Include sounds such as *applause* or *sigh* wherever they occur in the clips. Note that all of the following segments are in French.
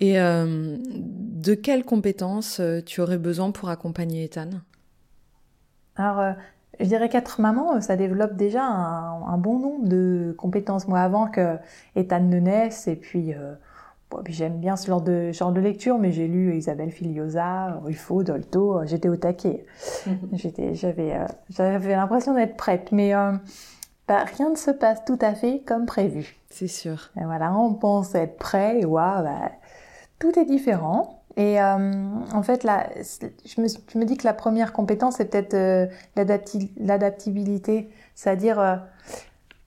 Et de quelles compétences tu aurais besoin pour accompagner Ethan? Alors, je dirais qu'être maman, ça développe déjà un, bon nombre de compétences. Moi, avant que Ethan ne naisse, et puis, j'aime bien ce genre de, genre de lecture, mais j'ai lu Isabelle Filiosa, Ruffo, Dolto, j'étais au taquet. *laughs* j'avais, j'avais l'impression d'être prête, mais bah, rien ne se passe tout à fait comme prévu. C'est sûr. Et voilà, on pense être prêt et waouh, bah, tout est différent. Et euh, en fait, là, je me, dis que la première compétence, c'est peut-être euh, l'adaptabilité, c'est-à-dire euh,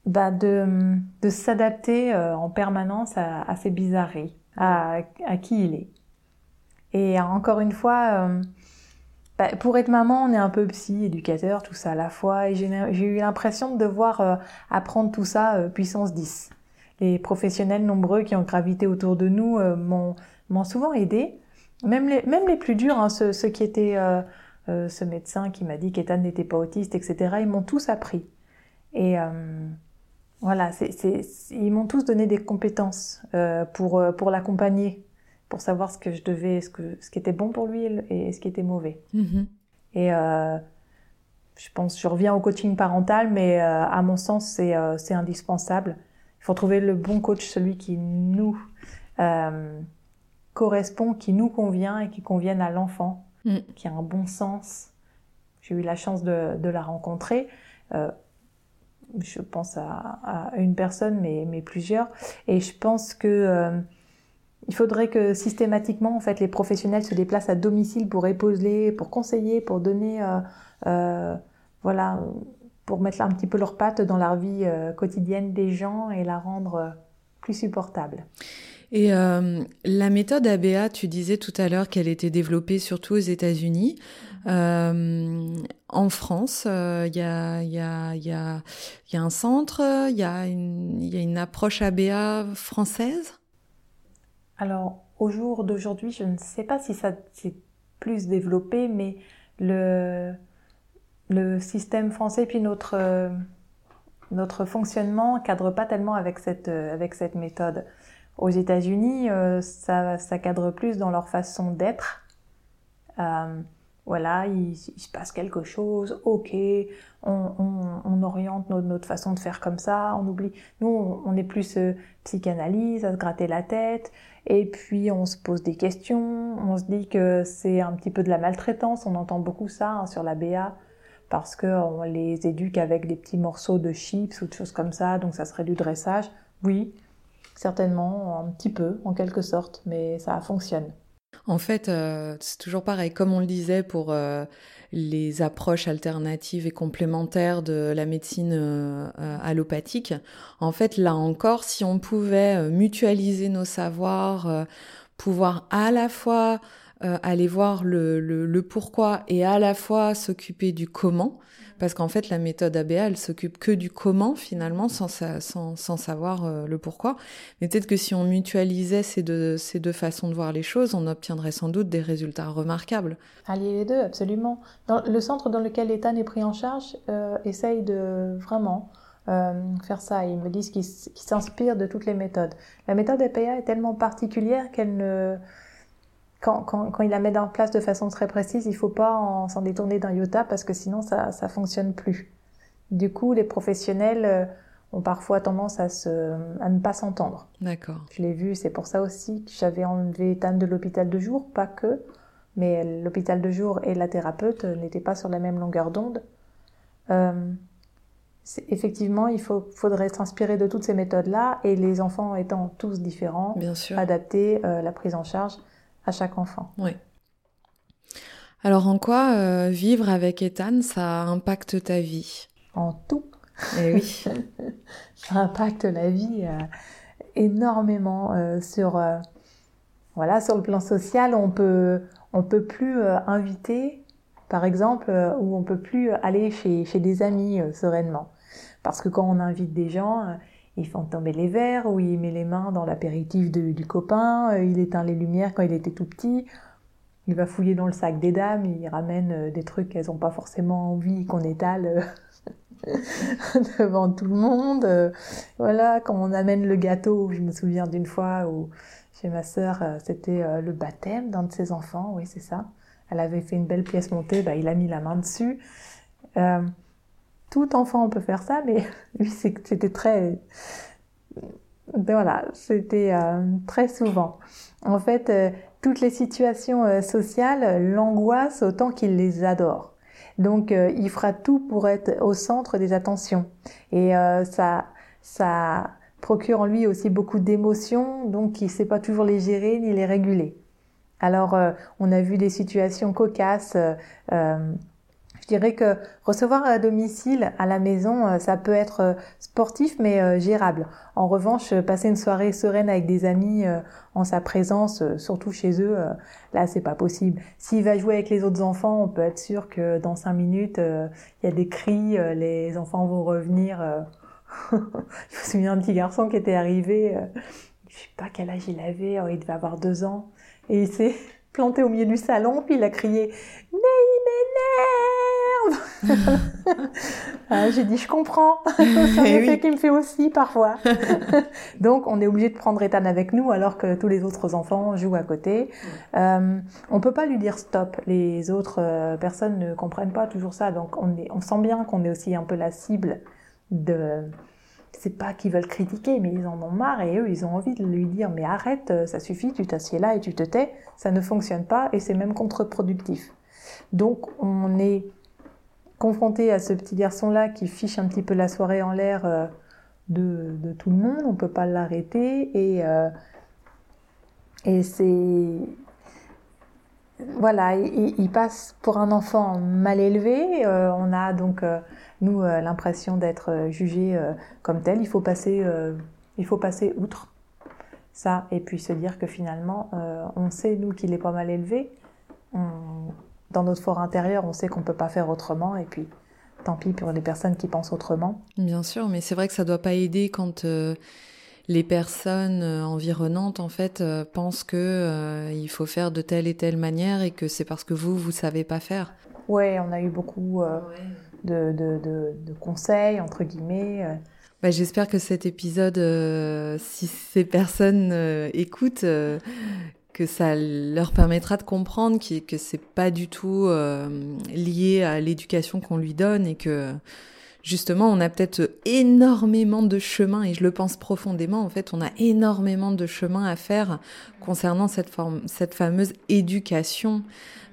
bah, de, s'adapter en permanence à, ses bizarreries, à, qui il est. Et encore une fois, bah, pour être maman, on est un peu psy, éducateur, tout ça à la fois. Et j'ai eu l'impression de devoir apprendre tout ça puissance 10. Les professionnels nombreux qui ont gravité autour de nous euh, m'ont souvent aidé. Même les, même les plus durs, hein, ceux, ceux, qui étaient ce médecin qui m'a dit qu'Ethan n'était pas autiste, etc., ils m'ont tous appris. Et voilà, c ils m'ont tous donné des compétences pour, pour l'accompagner pour savoir ce que je devais, ce, que, ce qui était bon pour lui et ce qui était mauvais. Mm-hmm. Et euh, je pense, je reviens au coaching parental, mais euh, à mon sens, c'est euh, indispensable. Il faut trouver le bon coach, celui qui nous euh, correspond, qui nous convient et qui convienne à l'enfant, mm. qui a un bon sens. J'ai eu la chance de, de la rencontrer. Euh, je pense à, à, une personne, mais, mais plusieurs. Et je pense que euh, il faudrait que systématiquement, en fait, les professionnels se déplacent à domicile pour épauler, pour conseiller, pour donner, euh, euh, voilà, pour mettre un petit peu leurs pattes dans la vie quotidienne des gens et la rendre plus supportable. Et euh, la méthode ABA, tu disais tout à l'heure qu'elle était développée surtout aux États-Unis. Euh, en France, il y, a, y, a, un centre, il y, a une, approche ABA française? Alors, au jour d'aujourd'hui, je ne sais pas si ça s'est plus développé, mais le, système français puis notre, notre fonctionnement cadre pas tellement avec cette méthode. Aux États-Unis, euh, ça, cadre plus dans leur façon d'être. Euh, voilà, il, se passe quelque chose, ok, on, oriente notre, notre, façon de faire comme ça, on oublie. Nous, on, est plus euh, psychanalyse, à se gratter la tête, et puis on se pose des questions, on se dit que c'est un petit peu de la maltraitance, on entend beaucoup ça hein, sur la BA, parce qu'on les éduque avec des petits morceaux de chips ou de choses comme ça, donc ça serait du dressage. Oui, certainement, un petit peu, en quelque sorte, mais ça fonctionne. En fait, euh, c'est toujours pareil, comme on le disait pour euh, les approches alternatives et complémentaires de la médecine euh, allopathique. En fait, là encore, si on pouvait mutualiser nos savoirs, pouvoir à la fois aller voir le, le, pourquoi et à la fois s'occuper du comment, parce qu'en fait la méthode ABA elle s'occupe que du comment finalement sans, sans, sans savoir euh, le pourquoi mais peut-être que si on mutualisait ces deux, ces deux façons de voir les choses on obtiendrait sans doute des résultats remarquables allier les deux absolument dans le centre dans lequel Ethan est pris en charge euh, essaye de vraiment euh, faire ça. Ils me disent qu'ils s'inspirent de toutes les méthodes. La méthode APA est tellement particulière qu'elle ne, quand, quand, quand, il la met en place de façon très précise, il faut pas s'en détourner d'un iota parce que sinon ça ça fonctionne plus. Du coup, les professionnels euh, ont parfois tendance à se à ne pas s'entendre. D'accord. Je l'ai vu, c'est pour ça aussi que j'avais enlevé Ethan de l'hôpital de jour, pas que, mais l'hôpital de jour et la thérapeute n'étaient pas sur la même longueur d'onde. Euh, effectivement, il faut, faudrait s'inspirer de toutes ces méthodes-là et les enfants étant tous différents, Bien sûr. adapter euh, la prise en charge à chaque enfant. Oui. Alors en quoi euh, vivre avec Ethan, ça impacte ta vie? En tout. Eh oui. *laughs* ça impacte la vie euh, énormément euh, sur voilà sur le plan social. On peut on peut plus inviter, par exemple, ou on peut plus aller chez chez des amis sereinement, parce que quand on invite des gens ils font tomber les verres, ou il met les mains dans l'apéritif du copain, euh, il éteint les lumières quand il était tout petit, il va fouiller dans le sac des dames, il ramène euh, des trucs qu'elles n'ont pas forcément envie qu'on étale euh, *laughs* devant tout le monde. Voilà, quand on amène le gâteau, je me souviens d'une fois où chez ma sœur, c'était le baptême d'un de ses enfants, oui, c'est ça. Elle avait fait une belle pièce montée, bah, il a mis la main dessus. Tout enfant peut faire ça, mais *laughs* lui, c'était très... Voilà, c'était très souvent. En fait, toutes les situations sociales l'angoissent autant qu'il les adore. Donc, euh, il fera tout pour être au centre des attentions. Et euh, ça, ça procure en lui aussi beaucoup d'émotions, donc il ne sait pas toujours les gérer ni les réguler. Alors, euh, on a vu des situations cocasses dirais que recevoir à domicile, à la maison, euh, ça peut être euh, sportif mais euh, gérable. En revanche, passer une soirée sereine avec des amis en sa présence, surtout chez eux, là c'est pas possible. S'il va jouer avec les autres enfants, on peut être sûr que dans cinq minutes, il y a des cris, les enfants vont revenir. *laughs* je me souviens d'un petit garçon qui était arrivé, je sais pas quel âge il avait, oh, il devait avoir deux ans, et il s'est *laughs* planté au milieu du salon, puis il a crié Mais *laughs* ah, J'ai dit Je comprends, *laughs* c'est un eh effet qui me fait aussi parfois. *laughs* Donc on est obligé de prendre Ethan avec nous alors que tous les autres enfants jouent à côté. Euh, on peut pas lui dire stop, les autres euh, personnes ne comprennent pas toujours ça, donc on, est, on sent bien qu'on est aussi un peu la cible de c'est pas qu'ils veulent critiquer, mais ils en ont marre et eux, ils ont envie de lui dire mais arrête, euh, ça suffit, tu t'assieds là et tu te tais, ça ne fonctionne pas et c'est même contre-productif. Donc on est confronté à ce petit garçon-là qui fiche un petit peu la soirée en l'air euh, de, tout le monde, on peut pas l'arrêter et, euh, et c'est voilà, il, passe pour un enfant mal élevé. on a donc nous euh, l'impression d'être euh, jugé euh, comme tel. Il faut passer, il faut passer outre ça et puis se dire que finalement, on sait nous qu'il est pas mal élevé. Dans notre fort intérieur, on sait qu'on peut pas faire autrement et puis tant pis pour les personnes qui pensent autrement. Bien sûr, mais c'est vrai que ça doit pas aider quand les personnes environnantes en fait pensent que il faut faire de telle et telle manière et que c'est parce que vous vous savez pas faire. Ouais, on a eu beaucoup de, de, de, conseils, entre guillemets. Euh. Bah, J'espère que cet épisode, euh, si ces personnes euh, écoutent, que ça leur permettra de comprendre que, c'est pas du tout lié à l'éducation qu'on lui donne et que justement, on a peut-être énormément de chemin, et je le pense profondément, en fait, on a énormément de chemin à faire concernant cette, forme, cette fameuse éducation.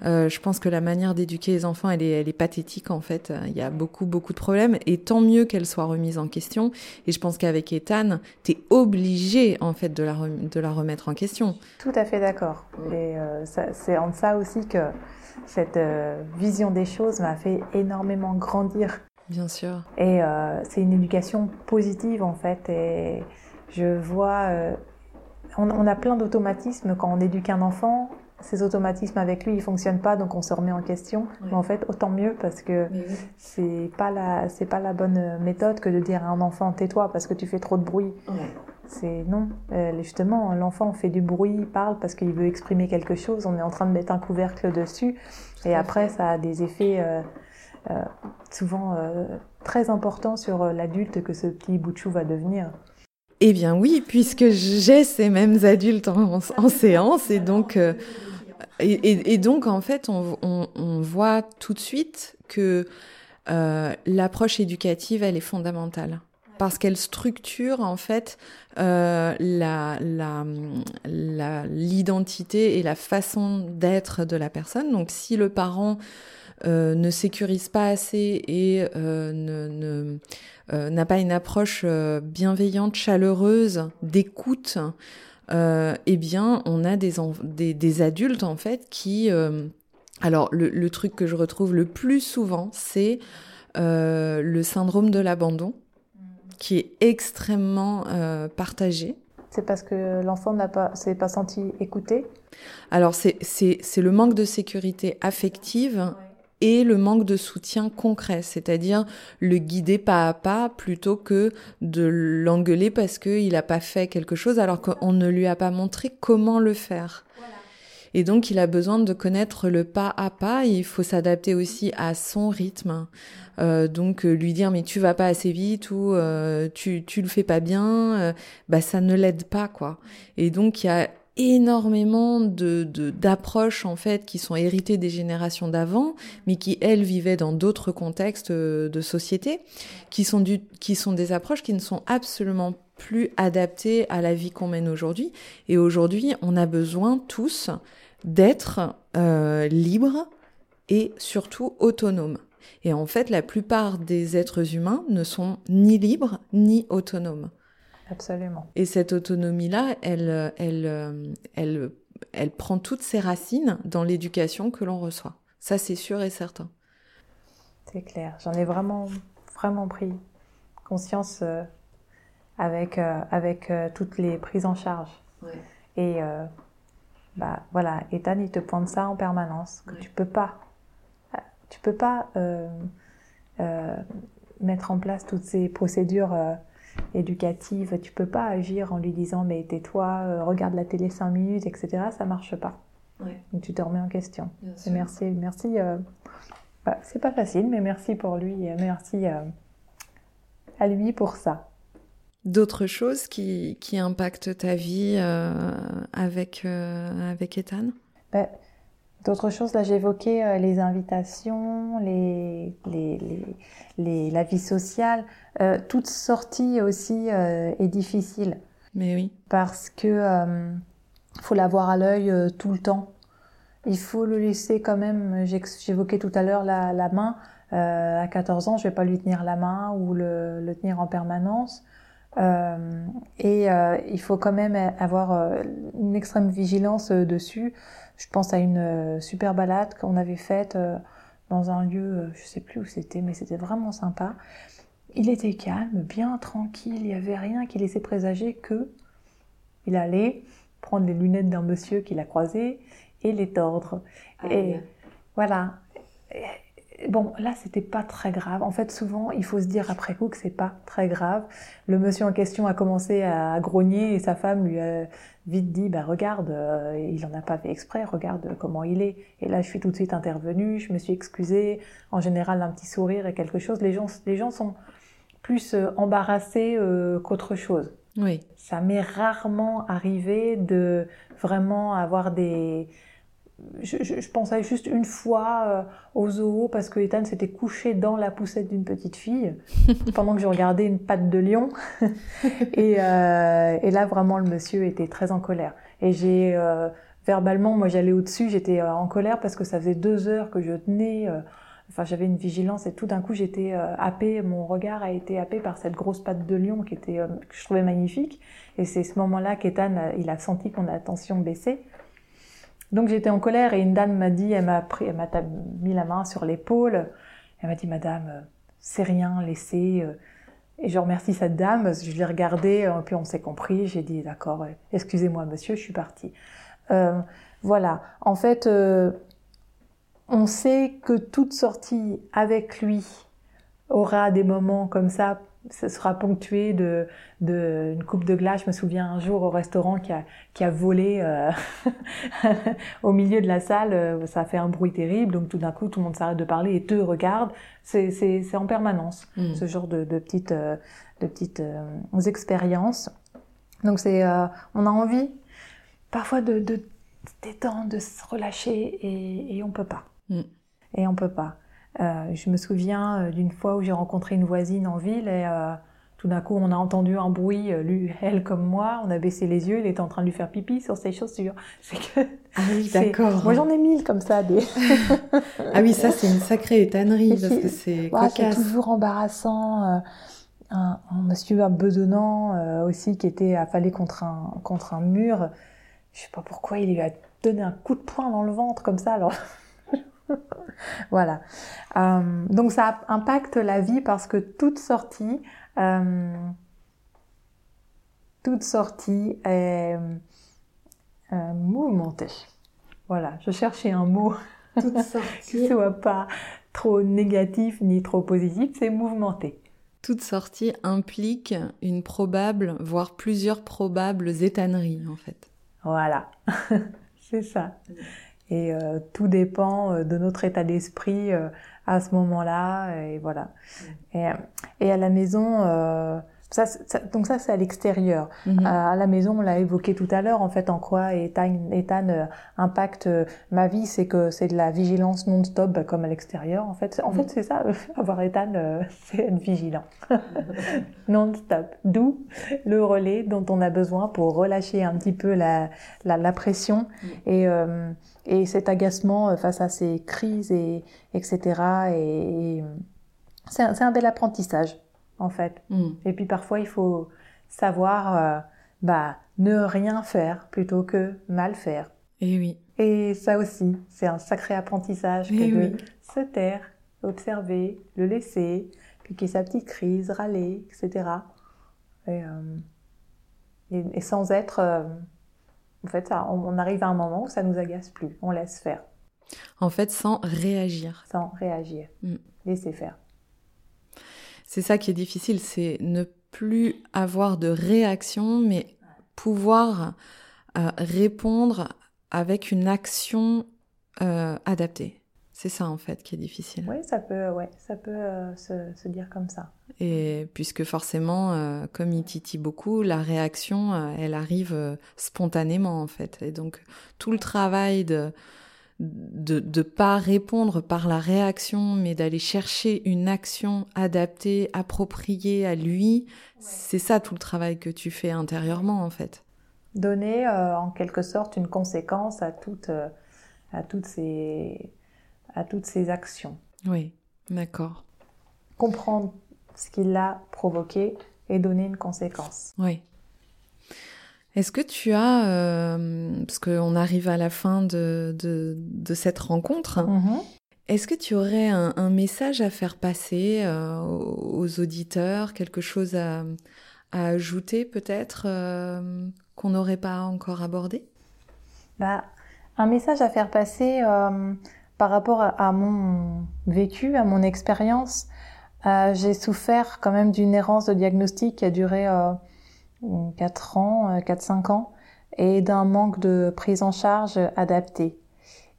Euh, je pense que la manière d'éduquer les enfants, elle est, elle est pathétique, en fait. Il y a beaucoup, beaucoup de problèmes, et tant mieux qu'elle soit remise en question. Et je pense qu'avec Ethan, tu es obligé, en fait, de la, de la remettre en question. Tout à fait d'accord. Et euh, c'est en ça aussi que cette euh, vision des choses m'a fait énormément grandir Bien sûr. Et euh, c'est une éducation positive en fait. Et je vois, euh, on, a plein d'automatismes quand on éduque un enfant. Ces automatismes avec lui, ils fonctionnent pas, donc on se remet en question. Mais en fait, autant mieux parce que c'est pas la, c'est pas la bonne méthode que de dire à un enfant tais-toi parce que tu fais trop de bruit. C'est non. Euh, justement, l'enfant fait du bruit, il parle parce qu'il veut exprimer quelque chose. On est en train de mettre un couvercle dessus, et après, ça a des effets souvent euh, très important sur euh, l'adulte que ce petit bout de chou va devenir. Eh bien oui, puisque j'ai ces mêmes adultes en, séance et donc et, donc en fait on, voit tout de suite que l'approche éducative elle est fondamentale parce qu'elle structure en fait euh, l'identité et la façon d'être de la personne. Donc si le parent euh, ne sécurise pas assez et euh, ne, euh, n'a pas une approche bienveillante, chaleureuse, d'écoute, eh bien, on a des, des, des, adultes en fait qui alors, le, le, truc que je retrouve le plus souvent, c'est euh, le syndrome de l'abandon, qui est extrêmement euh, partagé. C'est parce que l'enfant n'a pas, s'est pas senti écouté? Alors, c'est le manque de sécurité affective et le manque de soutien concret, c'est-à-dire le guider pas à pas plutôt que de l'engueuler parce qu'il n'a pas fait quelque chose alors qu'on ne lui a pas montré comment le faire. Et donc, il a besoin de connaître le pas à pas. il faut s'adapter aussi à son rythme. Euh, donc, lui dire mais tu vas pas assez vite ou euh, tu tu le fais pas bien, euh, bah ça ne l'aide pas quoi. Et donc, il y a énormément de d'approches en fait qui sont héritées des générations d'avant, mais qui elles vivaient dans d'autres contextes euh, de société, qui sont du, qui sont des approches qui ne sont absolument plus adaptées à la vie qu'on mène aujourd'hui. Et aujourd'hui, on a besoin tous d'être euh, libres et surtout autonomes. Et en fait, la plupart des êtres humains ne sont ni libres ni autonomes. Absolument. Et cette autonomie-là, elle, elle, elle, elle prend toutes ses racines dans l'éducation que l'on reçoit. Ça, c'est sûr et certain. C'est clair. J'en ai vraiment, vraiment pris conscience euh, avec, euh, avec euh, toutes les prises en charge. Ouais. Et bah, voilà, Ethan, il te pointe ça en permanence, que tu peux pas. Tu peux pas mettre en place toutes ces procédures éducative. Tu peux pas agir en lui disant mais tais-toi, euh, regarde la télé 5 minutes, etc. Ça marche pas. Donc tu te remets en question. merci, merci. Euh, bah, c'est pas facile, mais merci pour lui, merci euh, à lui pour ça. D'autres choses qui, qui, impactent ta vie avec, avec Ethan? Bah, D'autres choses, là j'évoquais les invitations, les, les, les, la vie sociale. Euh, toute sortie aussi euh, est difficile. Mais oui. Parce que euh, faut l'avoir à l'œil tout le temps. Il faut le laisser quand même. J'évoquais tout à l'heure la, la, main. à 14 ans, je vais pas lui tenir la main ou le, le tenir en permanence. Et il faut quand même avoir une extrême vigilance dessus. Je pense à une super balade qu'on avait faite dans un lieu, je sais plus où c'était, mais c'était vraiment sympa. Il était calme, bien tranquille, il n'y avait rien qui laissait présager que il allait prendre les lunettes d'un monsieur qu'il a croisé et les tordre. Ah, et voilà. Bon, là, c'était pas très grave. En fait, souvent, il faut se dire après coup que c'est pas très grave. Le monsieur en question a commencé à grogner et sa femme lui a vite dit, bah regarde, euh, il en a pas fait exprès, regarde comment il est. Et là, je suis tout de suite intervenue, je me suis excusée. En général, un petit sourire et quelque chose. Les gens, les gens sont plus euh, embarrassé euh, qu'autre chose. Oui. Ça m'est rarement arrivé de vraiment avoir des. Je, je, pensais juste une fois euh, au zoo parce que Ethan s'était couché dans la poussette d'une petite fille *laughs* pendant que je regardais une patte de lion. *laughs* et, et, là, vraiment, le monsieur était très en colère. Et j'ai verbalement, moi, j'allais au-dessus, j'étais en colère parce que ça faisait deux heures que je tenais Enfin, j'avais une vigilance et tout d'un coup, j'étais euh, happée, mon regard a été happé par cette grosse patte de lion qui était, euh, que je trouvais magnifique. Et c'est ce moment-là qu'Ethan, il a senti qu'on a attention baissée. Donc j'étais en colère et une dame m'a dit, elle m'a pris, elle m'a mis la main sur l'épaule. Elle m'a dit, Madame, euh, c'est rien, laissez. Et je remercie cette dame. Je l'ai regardée, puis on s'est compris. J'ai dit, d'accord, excusez-moi, monsieur, je suis partie. Euh, voilà. En fait, on sait que toute sortie avec lui aura des moments comme ça. Ce sera ponctué de, de une coupe de glace. Je me souviens un jour au restaurant qui a, qui a volé euh, *laughs* au milieu de la salle. Euh, ça a fait un bruit terrible. Donc tout d'un coup, tout le monde s'arrête de parler et te regarde. C'est, c'est, c'est en permanence mm. ce genre de, de petites, euh, de petites expériences. Donc c'est, on a envie parfois de, de détendre, de se relâcher et, et on peut pas. Mm. Et on peut pas. Euh, je me souviens euh, d'une fois où j'ai rencontré une voisine en ville et euh, tout d'un coup on a entendu un bruit, lui, *laughs* elle comme moi, on a baissé les yeux, il était en train de lui faire pipi sur ses chaussures. *laughs* C'est que ah oui, d'accord. Moi j'en ai mille comme ça des. *laughs* ah oui, ça c'est une sacrée étannerie parce que c'est ouais, C'est toujours embarrassant. Un, un, monsieur un bedonnant aussi qui était affalé contre un contre un mur. Je sais pas pourquoi il lui a donné un coup de poing dans le ventre comme ça alors. *laughs* voilà. Euh, donc ça impacte la vie parce que toute sortie, euh, toute sortie est euh, mouvementée. Voilà, je cherchais un mot toute sortie. *laughs* qui soit pas trop négatif ni trop positif, c'est mouvementé. Toute sortie implique une probable, voire plusieurs probables étanneries en fait. Voilà, *laughs* c'est ça. Et euh, tout dépend euh, de notre état d'esprit euh, à ce moment-là. Et voilà. Et, et, à la maison, Ça, donc ça, c'est à l'extérieur. Mhm. à la maison, on l'a évoqué tout à l'heure, en fait, en quoi Ethan, Ethan euh, impacte euh, ma vie, c'est que c'est de la vigilance non-stop, bah, comme à l'extérieur. En fait, en Mhm. fait c'est ça, *laughs* avoir Ethan, euh, *laughs* c'est être vigilant. *laughs* non-stop. D'où le relais dont on a besoin pour relâcher un petit peu la, la, la pression et, euh, et cet agacement euh, face à ces crises, et, etc. Et, et c'est un, c'est un bel apprentissage, en fait. Mm. Et puis parfois, il faut savoir euh, bah, ne rien faire plutôt que mal faire. Et oui. Et ça aussi, c'est un sacré apprentissage que Eh de oui. se taire, observer, le laisser, puis qu'il y ait sa petite crise, râler, etc. Et, euh, et, et sans être... euh, en fait, ça, on, on arrive à un moment où ça nous agace plus. On laisse faire, En fait, sans réagir. sans réagir. Mm. Laisser faire. C'est ça qui est difficile, c'est ne plus avoir de réaction, mais pouvoir euh, répondre avec une action euh, adaptée. C'est ça en fait qui est difficile. Oui, ça peut, ouais, ça peut euh, se, se dire comme ça. Et puisque forcément, euh, comme il titille beaucoup, la réaction, euh, elle arrive spontanément en fait. Et donc tout le travail de de de pas répondre par la réaction, mais d'aller chercher une action adaptée, appropriée à lui, c'est ça tout le travail que tu fais intérieurement en fait. donner euh, en quelque sorte une conséquence à toutes, euh, à toutes, ces, à toutes ces actions. Oui, d'accord. Comprendre ce qui l'a provoqué et donner une conséquence. Oui. Est-ce que tu as, euh, parce qu'on arrive à la fin de, de, de cette rencontre, Mhm. Est-ce que tu aurais un, un message à faire passer euh, aux auditeurs, quelque chose à, à ajouter peut-être euh, qu'on n'aurait pas encore abordé? Bah, un message à faire passer euh, par rapport à, à mon vécu, à mon expérience. J'ai souffert quand même d'une errance de diagnostic qui a duré 4 ans, 4-5 ans, et d'un manque de prise en charge adaptée.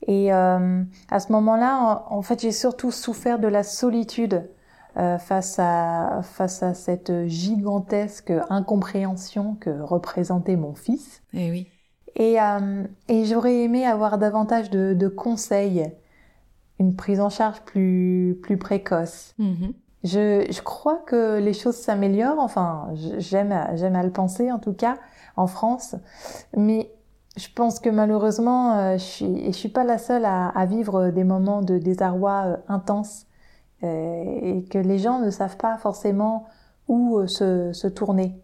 Et euh, à ce moment-là, en, en fait, j'ai surtout souffert de la solitude euh, face à face à cette gigantesque incompréhension que représentait mon fils. Eh oui. Et, euh, et j'aurais aimé avoir davantage de, de conseils, une prise en charge plus, plus précoce. Mhm. Je, je crois que les choses s'améliorent, enfin, j'aime, à- le penser en tout cas, en France, mais je pense que malheureusement, euh, je suis, suis pas la seule à, vivre des moments de désarroi euh, intense euh, et que les gens ne savent pas forcément où se, se tourner.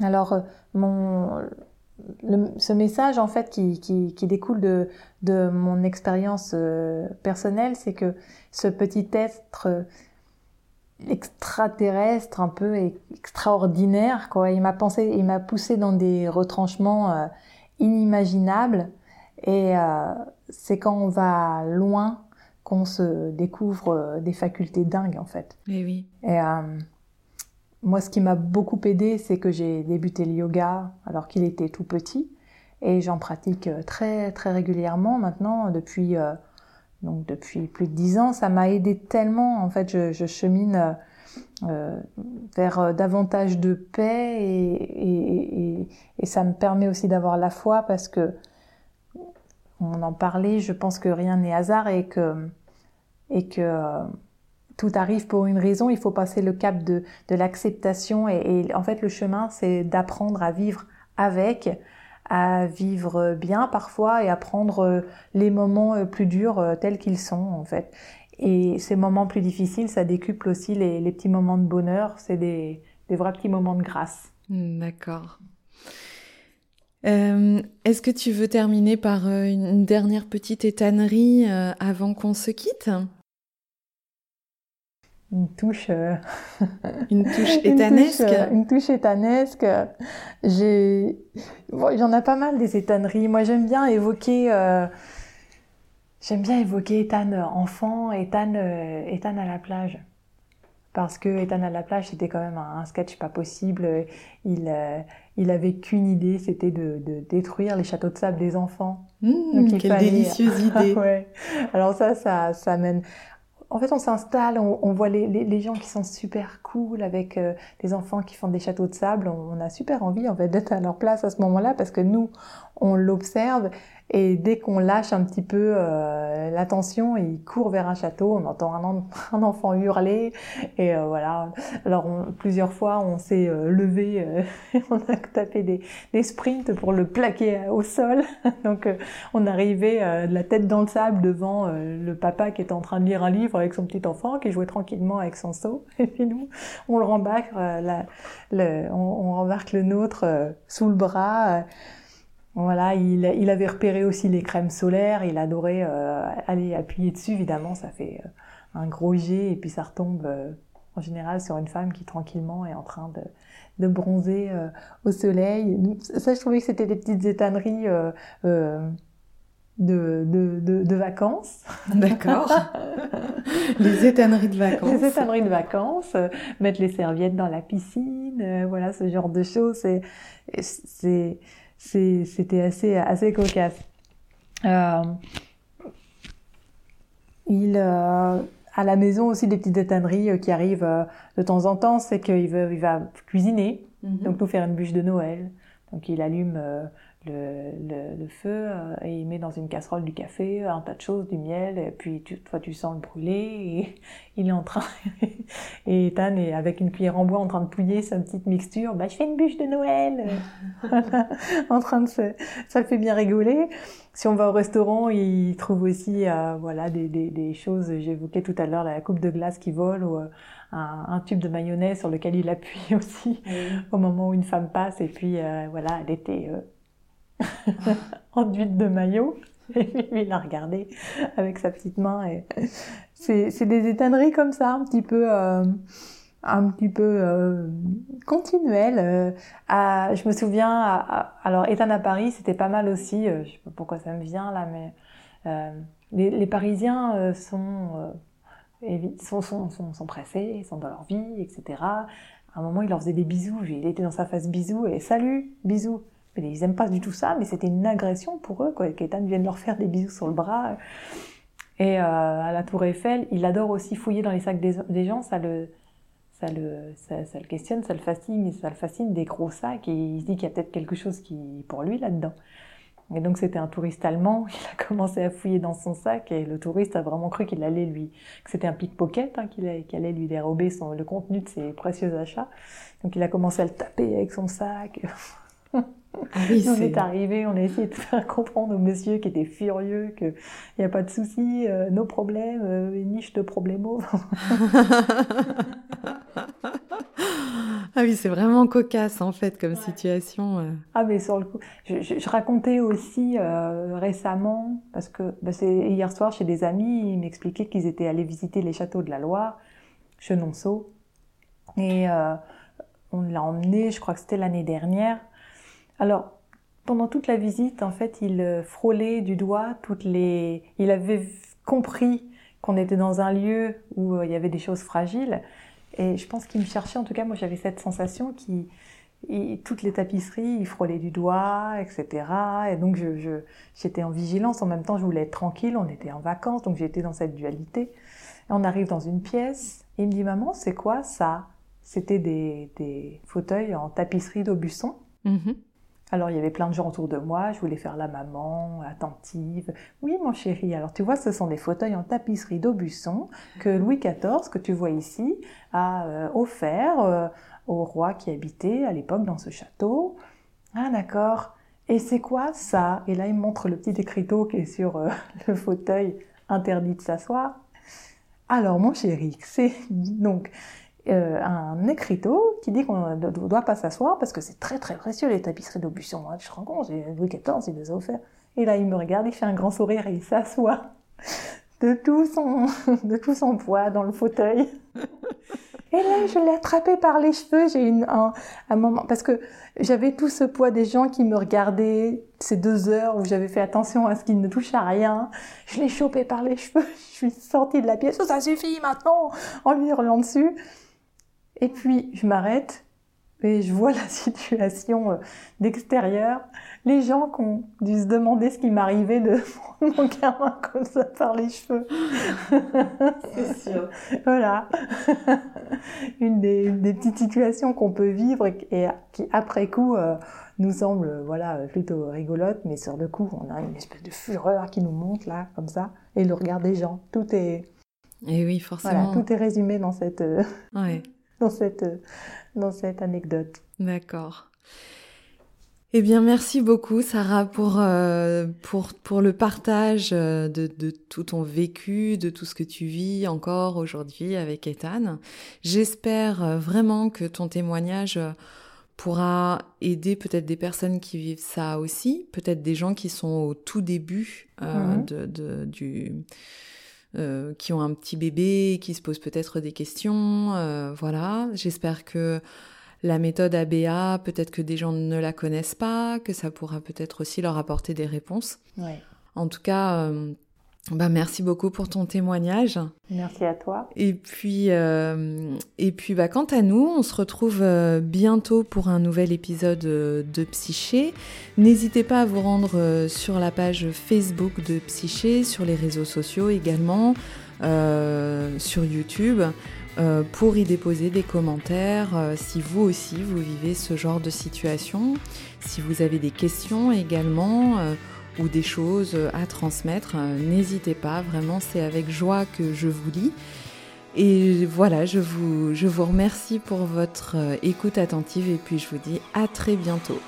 Alors, mon, le- ce message en fait qui, qui, qui découle de, de mon expérience euh, personnelle, c'est que ce petit être euh, extraterrestre, un peu extraordinaire, quoi, il m'a pensé, il m'a poussé dans des retranchements euh, inimaginables. Et c'est quand on va loin qu'on se découvre des facultés dingues, en fait. Oui. Et euh, moi, ce qui m'a beaucoup aidé, c'est que j'ai débuté le yoga alors qu'il était tout petit. Et j'en pratique euh, très, très régulièrement maintenant, depuis, euh, donc depuis plus de dix ans. Ça m'a aidé tellement. En fait, je, chemine euh, vers davantage de paix et, et, ça me permet aussi d'avoir la foi parce que on en parlait, je pense que rien n'est hasard et que, et que tout arrive pour une raison, il faut passer le cap de, de l'acceptation et, en fait le chemin c'est d'apprendre à vivre avec, à vivre bien parfois et à prendre euh, les moments euh, plus durs euh, tels qu'ils sont en fait. Et ces moments plus difficiles, ça décuple aussi les, les petits moments de bonheur, c'est des, des vrais petits moments de grâce. Mm, D'accord. Euh, Est-ce que tu veux terminer par une dernière petite étannerie euh, avant qu'on se quitte? Une touche... euh, Une touche *laughs* Une étanesque touche, euh, Une touche étanesque. J'ai, bon, il y en a pas mal des étanneries. Moi, j'aime bien évoquer, euh, j'aime bien évoquer Ethan enfant, Ethan, euh, Ethan à la plage. Parce que Ethan à la plage, c'était quand même un, un sketch pas possible. Il, euh, il avait qu'une idée, c'était de, de détruire les châteaux de sable des enfants. Mm, Donc, il Quelle fallait- délicieuse *laughs* idée ouais. Alors ça, ça, ça mène en fait, on s'installe, on, voit les, gens qui sont super cool avec euh, des enfants qui font des châteaux de sable. On, a super envie en fait d'être à leur place à ce moment-là parce que nous, on l'observe et dès qu'on lâche un petit peu euh, l'attention, il court vers un château. On entend un, *laughs* enfant hurler et euh, voilà. Alors plusieurs fois, on s'est euh, levé, *laughs* on a tapé des, sprints pour le plaquer au sol. *laughs* Donc on arrivait de la tête dans le sable devant le papa qui était en train de lire un livre avec son petit enfant qui jouait tranquillement avec son seau. Et puis nous, on le rembarque, la, le, on, on, rembarque le nôtre sous le bras. Voilà, il, il, avait repéré aussi les crèmes solaires, il adorait euh, aller appuyer dessus, évidemment, ça fait euh, un gros jet et puis ça retombe euh, en général sur une femme qui tranquillement est en train de, de bronzer au soleil. Ça, je trouvais que c'était des petites étanneries de, de, de, de, vacances. D'accord. *laughs* les étanneries de vacances. Les étanneries de vacances, mettre les serviettes dans la piscine, voilà, ce genre de choses. C'est c'était assez, assez cocasse. Euh, il, euh, à la maison aussi, des petites étanneries euh, qui arrivent euh, de temps en temps, c'est qu'il il va cuisiner, mhm. donc nous faire une bûche de Noël. Donc il allume le, le, feu euh, et il met dans une casserole du café, un tas de choses, du miel, et puis tu, toi tu sens le brûler, et *laughs* il est en train, *laughs* et Ethan est avec une cuillère en bois en train de pouiller sa petite mixture, bah je fais une bûche de Noël, *laughs* en train de se, ça le fait bien rigoler. Si on va au restaurant, il trouve aussi euh, voilà des, des, des choses, j'évoquais tout à l'heure la coupe de glace qui vole ou euh, un, un, tube de mayonnaise sur lequel il appuie aussi au moment où une femme passe, et puis voilà, elle était *laughs* enduite de maillot. Et il a regardé avec sa petite main. Et c'est, des étonneries comme ça, un petit peu, euh, un petit peu euh, continuelles. Euh, je me souviens, alors Ethan à Paris, c'était pas mal aussi. je sais pas pourquoi ça me vient là, mais les, Parisiens sont, sont, sont, sont, sont pressés, ils sont dans leur vie, etc. À un moment, il leur faisait des bisous. Il était dans sa face bisous et salut, bisous. Ils aiment pas du tout ça, mais c'était une agression pour eux, quoi. Qu'Ethan vienne leur faire des bisous sur le bras. Et euh, à la Tour Eiffel, il adore aussi fouiller dans les sacs des, gens, ça le, ça le, ça, le questionne, ça le fascine, ça le fascine des gros sacs, et il se dit qu'il y a peut-être quelque chose qui, pour lui là-dedans. Et donc c'était un touriste allemand, *laughs* il a commencé à fouiller dans son sac et le touriste a vraiment cru qu'il allait lui, que c'était un pickpocket, hein, qu'il allait lui dérober le contenu de ses précieux achats. Donc il a commencé à le taper avec son sac. *laughs* Ah on est... arrivé, on a essayé de faire *laughs* comprendre au monsieur qui était furieux qu'il n'y a pas de souci, euh, nos problèmes, euh, une niche de problémos. *laughs* ah oui, c'est vraiment cocasse en fait comme situation. Euh. Ah mais sur le coup, je, racontais aussi récemment, parce que bah, c'est hier soir chez des amis, ils m'expliquaient qu'ils étaient allés visiter les châteaux de la Loire, Chenonceau, et on l'a emmené, je crois que c'était l'année dernière, alors, pendant toute la visite, en fait, il euh, frôlait du doigt toutes les. Il avait compris qu'on était dans un lieu où euh, il y avait des choses fragiles. Et je pense qu'il me cherchait, en tout cas, moi j'avais cette sensation qui. toutes les tapisseries, il frôlait du doigt, etc. Et donc je, j'étais en vigilance. En même temps, je voulais être tranquille. On était en vacances, donc j'étais dans cette dualité. Et on arrive dans une pièce. Et il me dit, maman, c'est quoi ça? C'était des, des fauteuils en tapisserie d'Aubusson. Mm-hmm. Alors il y avait plein de gens autour de moi, je voulais faire la maman, attentive. Oui mon chéri, alors tu vois ce sont des fauteuils en tapisserie d'Aubusson que Louis XIV, que tu vois ici, a euh, offert euh, au roi qui habitait à l'époque dans ce château. Ah d'accord. Et c'est quoi ça? Et là il montre le petit écriteau qui est sur euh, *laughs* le fauteuil interdit de s'asseoir. Alors mon chéri, c'est donc euh, un écriteau qui dit qu'on ne doit pas s'asseoir parce que c'est très très précieux les tapisseries d'Aubusson. Je te rends compte, Louis XIV, il les a offerts. Et là, il me regarde, il fait un grand sourire et il s'assoit *laughs* de tout son, de tout son poids dans le fauteuil. *laughs* Et là, je l'ai attrapé par les cheveux. J'ai eu un, un, moment parce que j'avais tout ce poids des gens qui me regardaient ces deux heures où j'avais fait attention à ce qu'ils ne touchent à rien. Je l'ai chopé par les cheveux. *laughs* Je suis sortie de la pièce. Oh, ça suffit maintenant en lui hurlant dessus. Et puis, je m'arrête et je vois *laughs* la situation euh, d'extérieur, les gens qui ont dû se demander ce qui m'arrivait de prendre *laughs* mon gamin comme ça par les cheveux. *laughs* C'est sûr. voilà. Une des, des, petites situations qu'on peut vivre et, qui, après coup, euh, nous semble voilà, plutôt rigolote, mais sur le coup, on a une espèce de fureur qui nous monte là, comme ça, et le regard des gens. Tout est. Et oui, forcément. Voilà, tout est résumé dans cette. Euh, ouais. *laughs* dans cette dans cette anecdote. D'accord. Eh bien, merci beaucoup, Sarah, pour, euh, pour, pour le partage euh, de, de, tout ton vécu, de tout ce que tu vis encore aujourd'hui avec Ethan. J'espère euh, vraiment que ton témoignage pourra aider peut-être des personnes qui vivent ça aussi, peut-être des gens qui sont au tout début mhm. de, de, du... qui ont un petit bébé, qui se posent peut-être des questions, voilà. J'espère que la méthode ABA, peut-être que des gens ne la connaissent pas, que ça pourra peut-être aussi leur apporter des réponses. En tout cas, euh, bah merci beaucoup pour ton témoignage. Merci à toi. Et puis, euh, et puis bah, quant à nous, on se retrouve euh, bientôt pour un nouvel épisode de Psyché. N'hésitez pas à vous rendre sur la page Facebook de Psyché, sur les réseaux sociaux également, sur YouTube. Euh, pour y déposer des commentaires euh, si vous aussi vous vivez ce genre de situation, si vous avez des questions également euh, ou des choses à transmettre, n'hésitez pas, vraiment c'est avec joie que je vous lis. Et voilà, je vous, je vous remercie pour votre écoute attentive et puis je vous dis à très bientôt.